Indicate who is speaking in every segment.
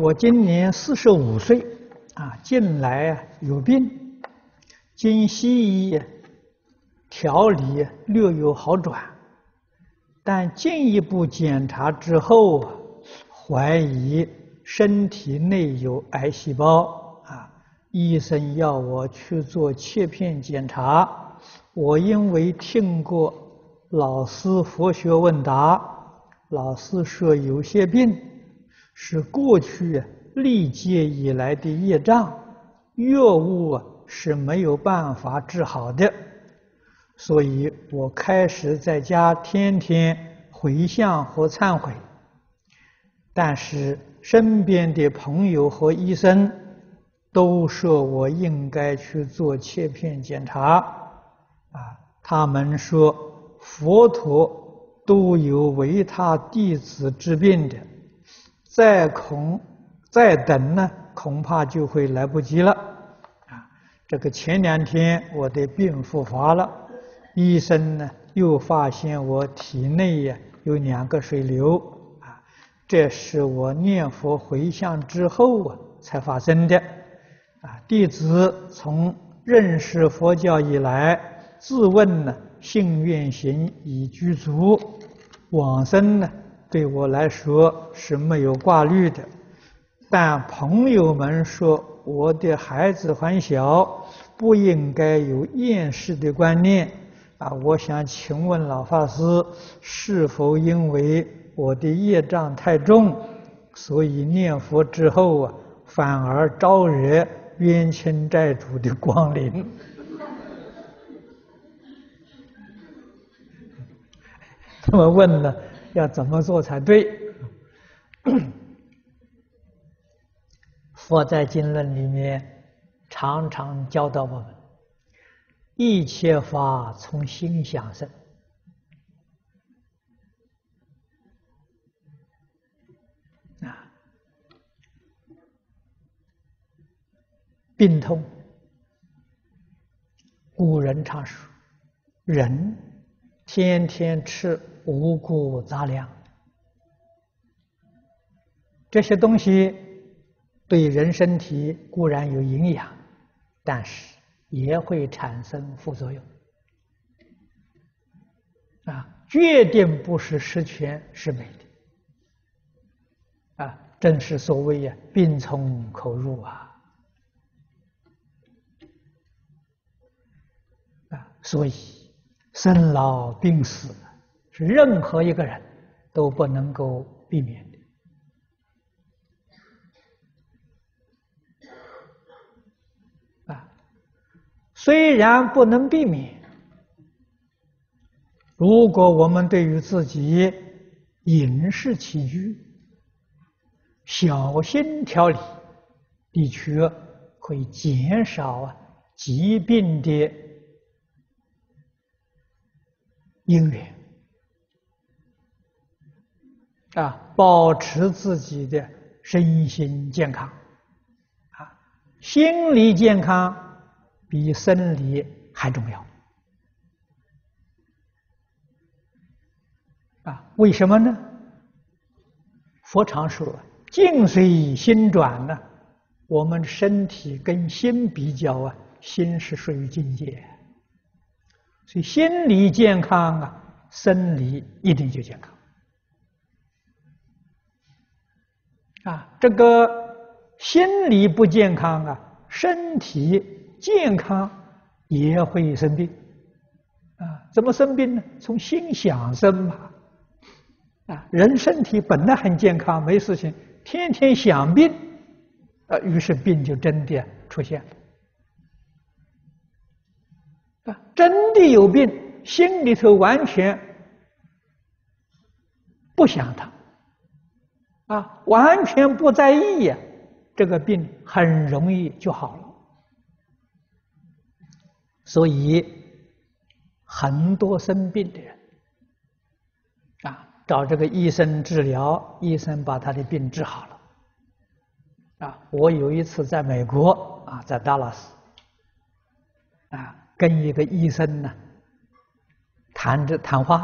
Speaker 1: 我今年四十五岁，啊，近来有病，经西医调理略有好转，但进一步检查之后，怀疑身体内有癌细胞，啊，医生要我去做切片检查。我因为听过老师佛学问答，老师说有些病。是过去历劫以来的业障，药物是没有办法治好的，所以我开始在家天天回向和忏悔。但是身边的朋友和医生都说我应该去做切片检查，啊，他们说佛陀都有为他弟子治病的。再恐再等呢，恐怕就会来不及了。啊，这个前两天我的病复发了，医生呢又发现我体内呀有两个水瘤，啊，这是我念佛回向之后啊才发生的。啊，弟子从认识佛教以来，自问呢信愿行已具足，往生呢。对我来说是没有挂虑的，但朋友们说我的孩子还小，不应该有厌世的观念啊！我想请问老法师，是否因为我的业障太重，所以念佛之后啊，反而招惹冤亲债主的光临？这么问呢？要怎么做才对？佛在经论里面常常教导我们：一切法从心想生。啊，病痛，古人常说，人天天吃。五谷杂粮，这些东西对人身体固然有营养，但是也会产生副作用。啊，决定不是十全十美的。啊，正是所谓呀，病从口入啊。啊，所以生老病死。任何一个人都不能够避免的啊！虽然不能避免，如果我们对于自己饮食起居小心调理，的确会减少啊疾病的因缘。啊，保持自己的身心健康，啊，心理健康比生理还重要。啊，为什么呢？佛常说“境随心转”呢，我们身体跟心比较啊，心是属于境界，所以心理健康啊，生理一定就健康。啊，这个心理不健康啊，身体健康也会生病。啊，怎么生病呢？从心想生嘛。啊，人身体本来很健康，没事情，天天想病，啊，于是病就真的出现了。啊，真的有病，心里头完全不想他。啊，完全不在意呀，这个病很容易就好了。所以很多生病的人啊，找这个医生治疗，医生把他的病治好了。啊，我有一次在美国啊，在达拉斯啊，跟一个医生呢谈着谈话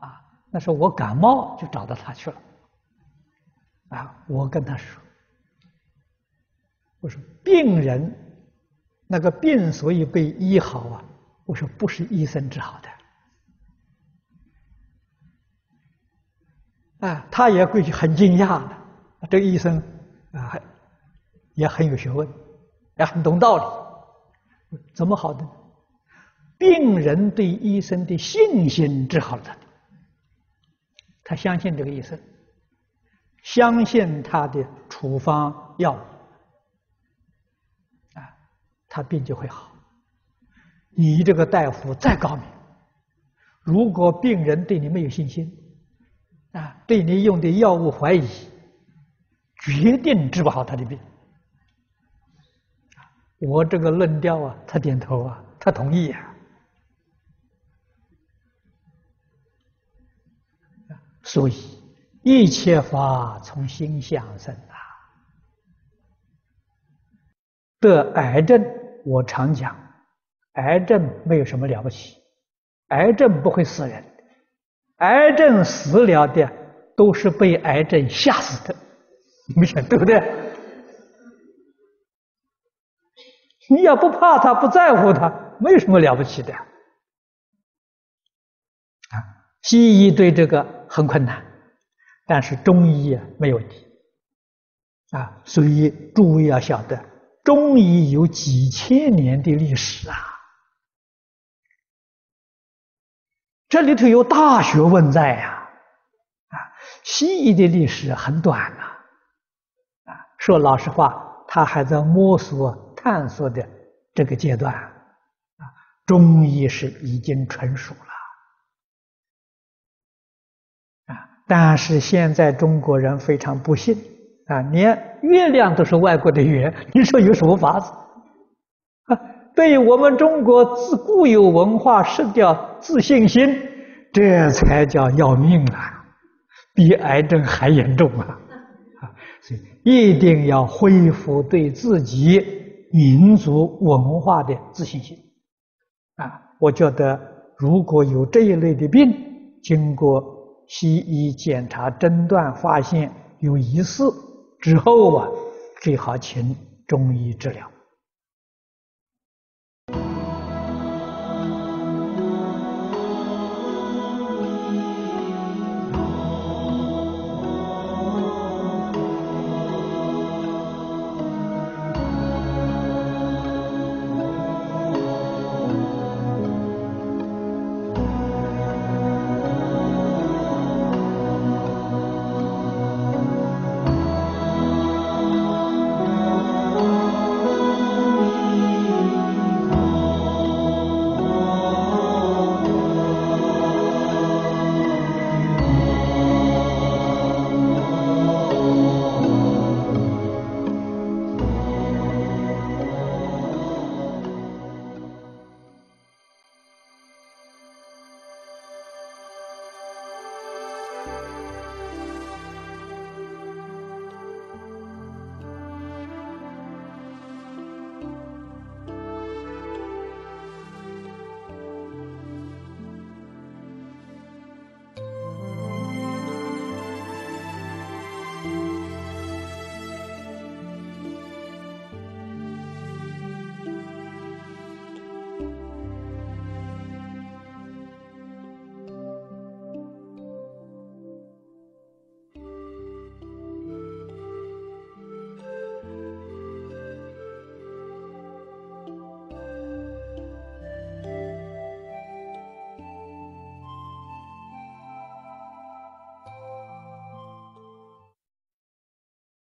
Speaker 1: 啊，那时候我感冒就找到他去了。啊，我跟他说，我说病人那个病所以被医好啊，我说不是医生治好的。啊，他也会很惊讶的。这个医生啊，也很有学问，也很懂道理。怎么好的？病人对医生的信心治好了他，他相信这个医生，相信他的处方药物，啊，他病就会好。你这个大夫再高明，如果病人对你没有信心，啊，对你用的药物怀疑，决定治不好他的病。我这个论调啊，他点头啊，他同意啊。所以一切法从心想生啊。得癌症，我常讲，癌症没有什么了不起，癌症不会死人，癌症死了的都是被癌症吓死的，你们想对不对？你要不怕他，不在乎他，没有什么了不起的。啊，西医对这个。很困难，但是中医没有问题，啊，所以诸位要晓得，中医有几千年的历史啊，这里头有大学问在呀，啊，西医的历史很短呐，啊，说老实话，他还在摸索探索的这个阶段，啊，中医是已经成熟了。但是现在中国人非常不幸啊，连月亮都是外国的月，你说有什么法子？啊，对我们中国自固有文化失掉自信心，这才叫要命啊，比癌症还严重啊！啊，所以一定要恢复对自己民族文化的自信心。啊，我觉得如果有这一类的病，经过。西医检查诊断发现有疑似之后啊，最好请中医治疗。